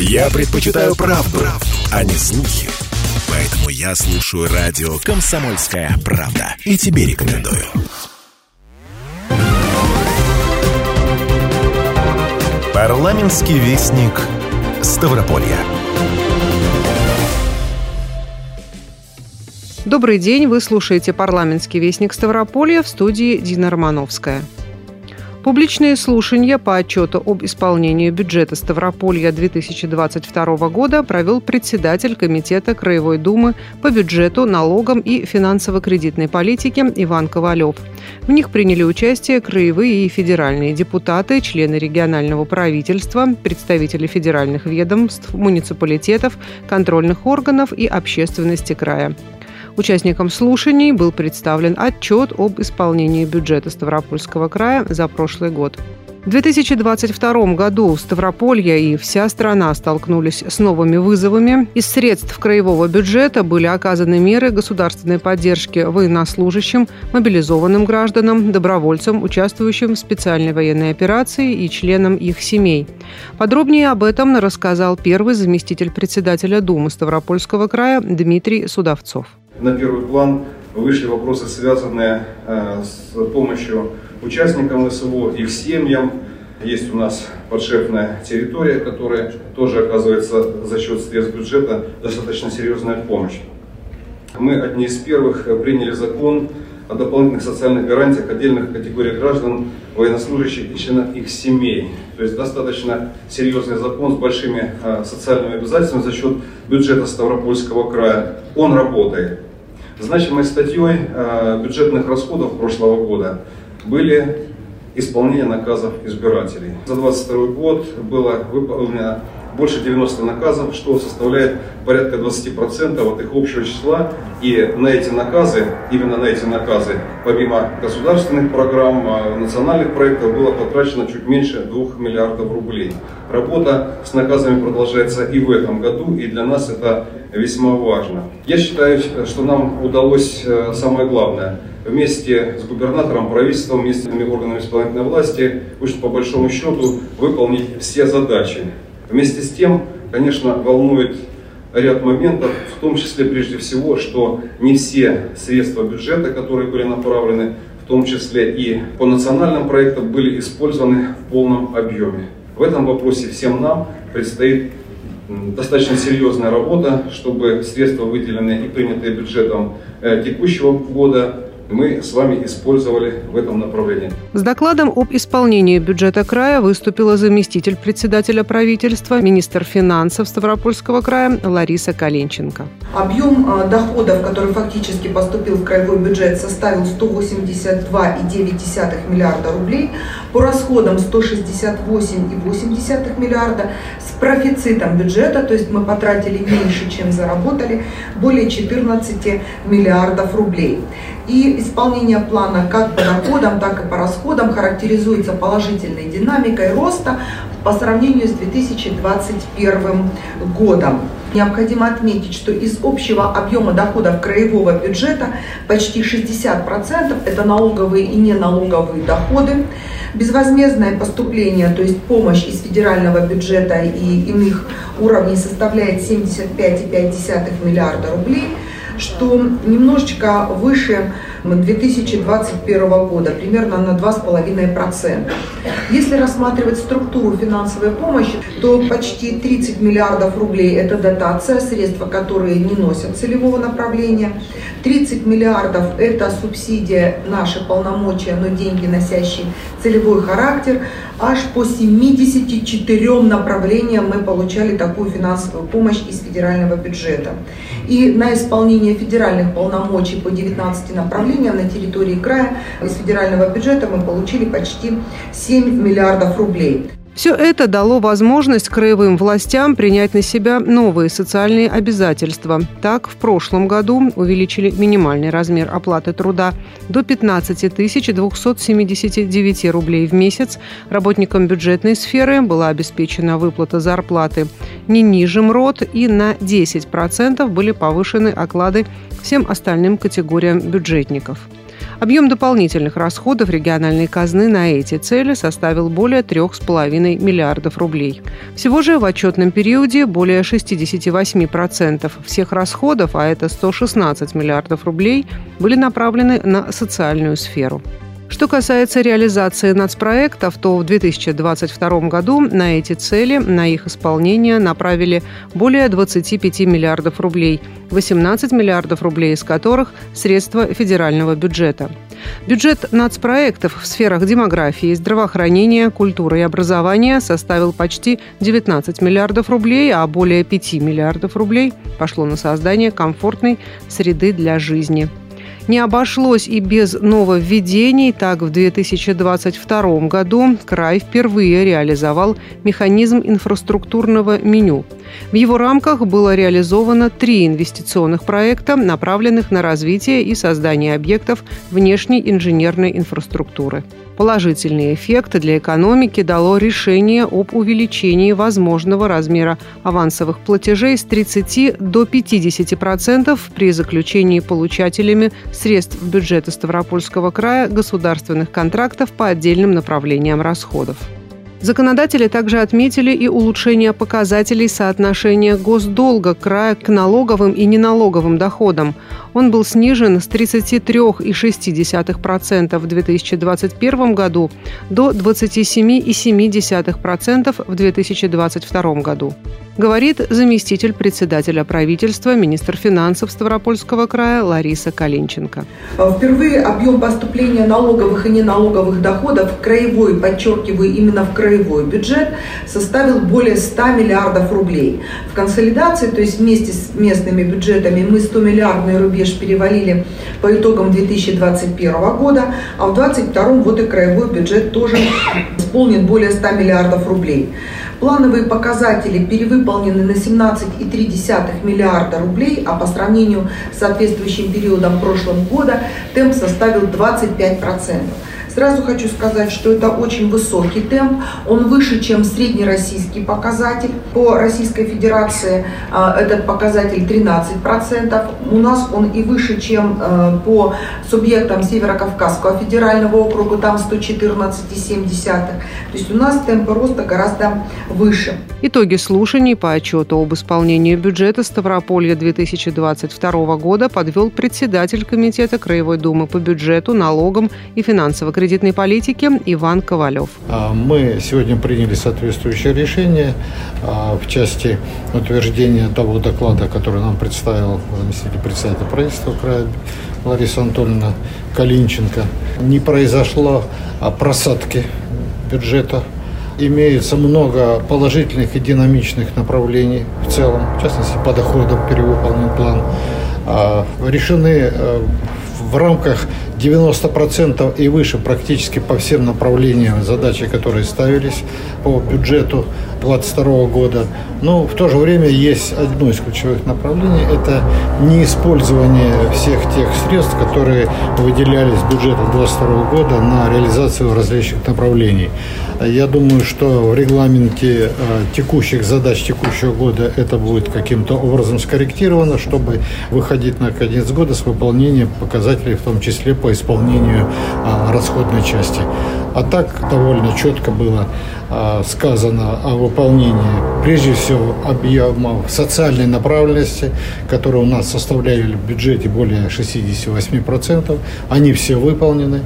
Я предпочитаю правду, а не слухи. Поэтому я слушаю радио «Комсомольская правда». И тебе рекомендую. Парламентский вестник Ставрополья. Добрый день, вы слушаете парламентский вестник Ставрополья в студии Дина Романовская. Публичные слушания по отчету об исполнении бюджета Ставрополья 2022 года провел председатель Комитета Краевой Думы по бюджету, налогам и финансово-кредитной политике Иван Ковалев. В них приняли участие краевые и федеральные депутаты, члены регионального правительства, представители федеральных ведомств, муниципалитетов, контрольных органов и общественности края. Участникам слушаний был представлен отчет об исполнении бюджета Ставропольского края за прошлый год. В 2022 году Ставрополье и вся страна столкнулись с новыми вызовами. Из средств краевого бюджета были оказаны меры государственной поддержки военнослужащим, мобилизованным гражданам, добровольцам, участвующим в специальной военной операции и членам их семей. Подробнее об этом рассказал первый заместитель председателя Думы Ставропольского края Дмитрий Судовцов на первый план вышли вопросы, связанные э, с помощью участникам СВО, их семьям. Есть у нас подшефная территория, которая тоже оказывается за счет средств бюджета достаточно серьезная помощь. Мы одни из первых приняли закон о дополнительных социальных гарантиях отдельных категорий граждан, военнослужащих и членов их семей. То есть достаточно серьезный закон с большими э, социальными обязательствами за счет бюджета Ставропольского края. Он работает. Значимой статьей э, бюджетных расходов прошлого года были исполнение наказов избирателей. За 2022 год было выполнено больше 90 наказов, что составляет порядка 20% от их общего числа. И на эти наказы, именно на эти наказы, помимо государственных программ, а, национальных проектов, было потрачено чуть меньше 2 миллиардов рублей. Работа с наказами продолжается и в этом году, и для нас это весьма важно. Я считаю, что нам удалось э, самое главное – вместе с губернатором, правительством, местными органами исполнительной власти, очень по большому счету выполнить все задачи, Вместе с тем, конечно, волнует ряд моментов, в том числе прежде всего, что не все средства бюджета, которые были направлены, в том числе и по национальным проектам, были использованы в полном объеме. В этом вопросе всем нам предстоит достаточно серьезная работа, чтобы средства, выделенные и принятые бюджетом э, текущего года, мы с вами использовали в этом направлении. С докладом об исполнении бюджета края выступила заместитель председателя правительства, министр финансов Ставропольского края Лариса Калинченко. Объем а, доходов, который фактически поступил в краевой бюджет, составил 182,9 миллиарда рублей, по расходам 168,8 миллиарда, с профицитом бюджета, то есть мы потратили меньше, чем заработали, более 14 миллиардов рублей. И исполнение плана как по доходам, так и по расходам характеризуется положительной динамикой роста по сравнению с 2021 годом. Необходимо отметить, что из общего объема доходов краевого бюджета почти 60% это налоговые и неналоговые доходы. Безвозмездное поступление, то есть помощь из федерального бюджета и иных уровней составляет 75,5 миллиарда рублей – что немножечко выше 2021 года, примерно на 2,5%. Если рассматривать структуру финансовой помощи, то почти 30 миллиардов рублей – это дотация, средства, которые не носят целевого направления. 30 миллиардов – это субсидия, наши полномочия, но деньги, носящие целевой характер. Аж по 74 направлениям мы получали такую финансовую помощь из федерального бюджета. И на исполнение федеральных полномочий по 19 направлениям на территории края из федерального бюджета мы получили почти 7 миллиардов рублей. Все это дало возможность краевым властям принять на себя новые социальные обязательства. Так, в прошлом году увеличили минимальный размер оплаты труда до 15 279 рублей в месяц. Работникам бюджетной сферы была обеспечена выплата зарплаты не ниже МРОД и на 10% были повышены оклады всем остальным категориям бюджетников. Объем дополнительных расходов региональной казны на эти цели составил более 3,5 миллиардов рублей. Всего же в отчетном периоде более 68% всех расходов, а это 116 миллиардов рублей, были направлены на социальную сферу. Что касается реализации нацпроектов, то в 2022 году на эти цели, на их исполнение направили более 25 миллиардов рублей, 18 миллиардов рублей из которых – средства федерального бюджета. Бюджет нацпроектов в сферах демографии, здравоохранения, культуры и образования составил почти 19 миллиардов рублей, а более 5 миллиардов рублей пошло на создание комфортной среды для жизни – не обошлось и без нововведений. Так, в 2022 году край впервые реализовал механизм инфраструктурного меню. В его рамках было реализовано три инвестиционных проекта, направленных на развитие и создание объектов внешней инженерной инфраструктуры. Положительный эффект для экономики дало решение об увеличении возможного размера авансовых платежей с 30 до 50% при заключении получателями средств бюджета Ставропольского края государственных контрактов по отдельным направлениям расходов. Законодатели также отметили и улучшение показателей соотношения госдолга края к налоговым и неналоговым доходам. Он был снижен с 33,6% в 2021 году до 27,7% в 2022 году говорит заместитель председателя правительства, министр финансов Ставропольского края Лариса Калинченко. Впервые объем поступления налоговых и неналоговых доходов краевой, подчеркиваю, именно в краевой бюджет составил более 100 миллиардов рублей. В консолидации, то есть вместе с местными бюджетами, мы 100 миллиардный рубеж перевалили по итогам 2021 года, а в 2022 вот и краевой бюджет тоже исполнен более 100 миллиардов рублей. Плановые показатели перевыполнены на 17,3 миллиарда рублей, а по сравнению с соответствующим периодом прошлого года темп составил 25%. Сразу хочу сказать, что это очень высокий темп, он выше, чем среднероссийский показатель. По Российской Федерации а, этот показатель 13%, у нас он и выше, чем э, по субъектам Северо-Кавказского федерального округа, там 114,7. То есть у нас темпы роста гораздо выше. Итоги слушаний по отчету об исполнении бюджета Ставрополья 2022 года подвел председатель Комитета Краевой Думы по бюджету, налогам и финансово-кредитным кредитной политики Иван Ковалев. А, мы сегодня приняли соответствующее решение а, в части утверждения того доклада, который нам представил заместитель председателя правительства края Лариса Анатольевна Калинченко. Не произошло просадки бюджета имеется много положительных и динамичных направлений в целом, в частности, по доходам перевыполнен план. А, решены э, в рамках 90% и выше практически по всем направлениям задачи, которые ставились по бюджету 2022 года. Но в то же время есть одно из ключевых направлений – это неиспользование всех тех средств, которые выделялись в бюджете 2022 года на реализацию различных направлений. Я думаю, что в регламенте э, текущих задач текущего года это будет каким-то образом скорректировано, чтобы выходить на конец года с выполнением показателей, в том числе по исполнению а, расходной части. А так довольно четко было а, сказано о выполнении, прежде всего, объемов социальной направленности, которые у нас составляли в бюджете более 68%. Они все выполнены.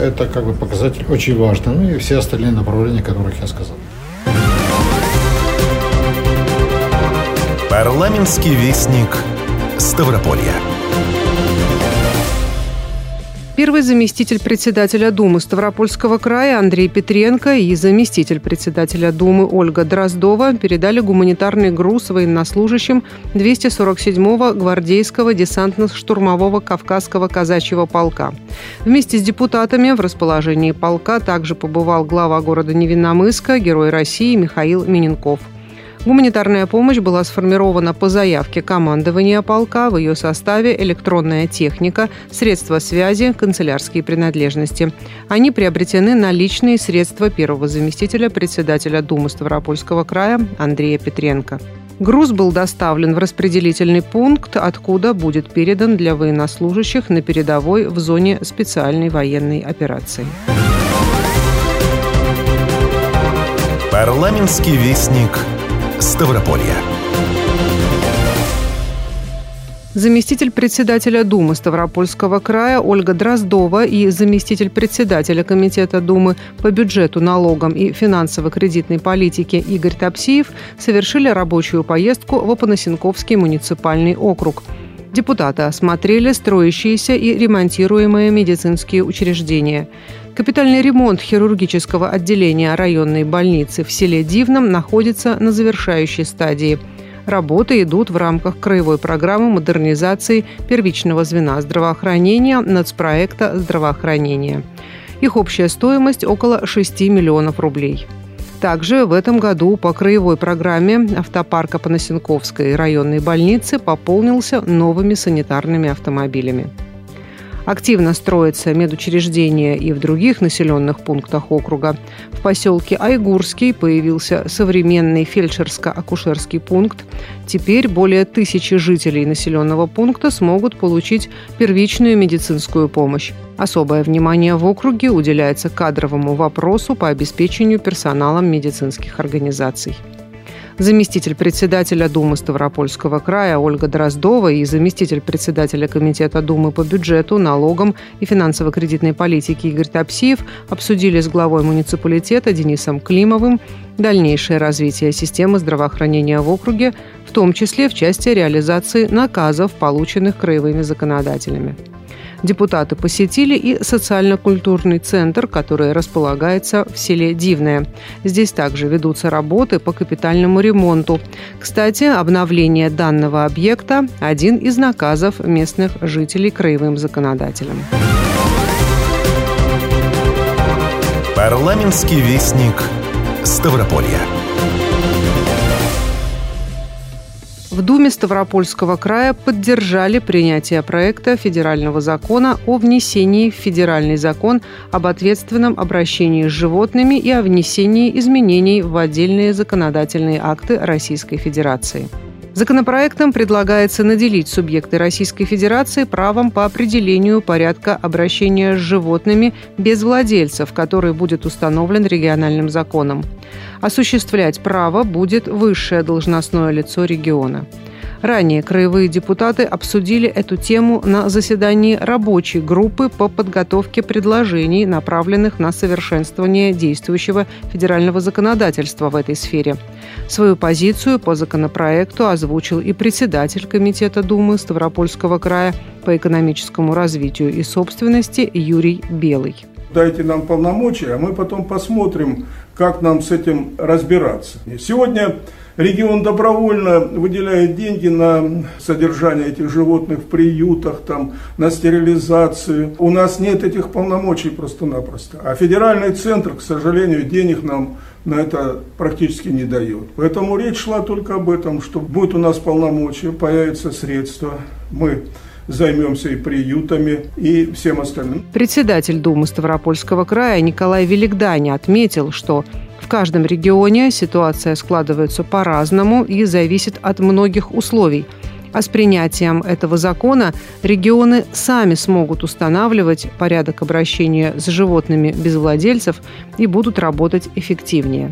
Это как бы показатель очень важный. Ну и все остальные направления, о которых я сказал. Парламентский вестник Ставрополья. Первый заместитель председателя Думы Ставропольского края Андрей Петренко и заместитель председателя Думы Ольга Дроздова передали гуманитарный груз военнослужащим 247-го гвардейского десантно-штурмового Кавказского казачьего полка. Вместе с депутатами в расположении полка также побывал глава города Невинномыска, герой России Михаил Миненков – Гуманитарная помощь была сформирована по заявке командования полка, в ее составе электронная техника, средства связи, канцелярские принадлежности. Они приобретены на личные средства первого заместителя председателя Думы Ставропольского края Андрея Петренко. Груз был доставлен в распределительный пункт, откуда будет передан для военнослужащих на передовой в зоне специальной военной операции. Парламентский вестник Ставрополья. Заместитель председателя Думы Ставропольского края Ольга Дроздова и заместитель председателя Комитета Думы по бюджету, налогам и финансово-кредитной политике Игорь Топсиев совершили рабочую поездку в Опанасенковский муниципальный округ. Депутаты осмотрели строящиеся и ремонтируемые медицинские учреждения. Капитальный ремонт хирургического отделения районной больницы в селе Дивном находится на завершающей стадии – Работы идут в рамках краевой программы модернизации первичного звена здравоохранения нацпроекта здравоохранения. Их общая стоимость около 6 миллионов рублей. Также в этом году по краевой программе автопарка Панасенковской районной больницы пополнился новыми санитарными автомобилями. Активно строятся медучреждения и в других населенных пунктах округа. В поселке Айгурский появился современный фельдшерско-акушерский пункт. Теперь более тысячи жителей населенного пункта смогут получить первичную медицинскую помощь. Особое внимание в округе уделяется кадровому вопросу по обеспечению персоналом медицинских организаций. Заместитель председателя Думы Ставропольского края Ольга Дроздова и заместитель председателя Комитета Думы по бюджету, налогам и финансово-кредитной политике Игорь Топсиев обсудили с главой муниципалитета Денисом Климовым дальнейшее развитие системы здравоохранения в округе, в том числе в части реализации наказов, полученных краевыми законодателями. Депутаты посетили и социально-культурный центр, который располагается в селе Дивное. Здесь также ведутся работы по капитальному ремонту. Кстати, обновление данного объекта – один из наказов местных жителей краевым законодателям. Парламентский вестник Ставрополья. В Думе Ставропольского края поддержали принятие проекта федерального закона о внесении в федеральный закон об ответственном обращении с животными и о внесении изменений в отдельные законодательные акты Российской Федерации. Законопроектом предлагается наделить субъекты Российской Федерации правом по определению порядка обращения с животными без владельцев, который будет установлен региональным законом. Осуществлять право будет высшее должностное лицо региона. Ранее краевые депутаты обсудили эту тему на заседании рабочей группы по подготовке предложений, направленных на совершенствование действующего федерального законодательства в этой сфере. Свою позицию по законопроекту озвучил и председатель Комитета Думы Ставропольского края по экономическому развитию и собственности Юрий Белый. Дайте нам полномочия, а мы потом посмотрим, как нам с этим разбираться. Сегодня Регион добровольно выделяет деньги на содержание этих животных в приютах, там, на стерилизацию. У нас нет этих полномочий просто-напросто. А федеральный центр, к сожалению, денег нам на это практически не дает. Поэтому речь шла только об этом, что будет у нас полномочия, появятся средства. Мы займемся и приютами, и всем остальным. Председатель Думы Ставропольского края Николай Великдани отметил, что в каждом регионе ситуация складывается по-разному и зависит от многих условий. А с принятием этого закона регионы сами смогут устанавливать порядок обращения с животными без владельцев и будут работать эффективнее.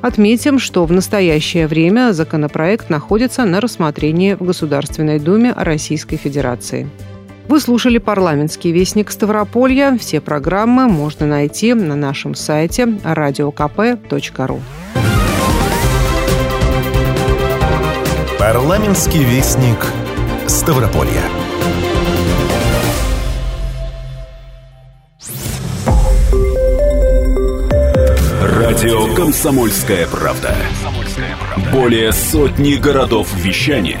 Отметим, что в настоящее время законопроект находится на рассмотрении в Государственной Думе Российской Федерации. Вы слушали парламентский вестник Ставрополья. Все программы можно найти на нашем сайте radiokp.ru. Парламентский вестник Ставрополья. Радио Комсомольская правда". Более сотни городов вещания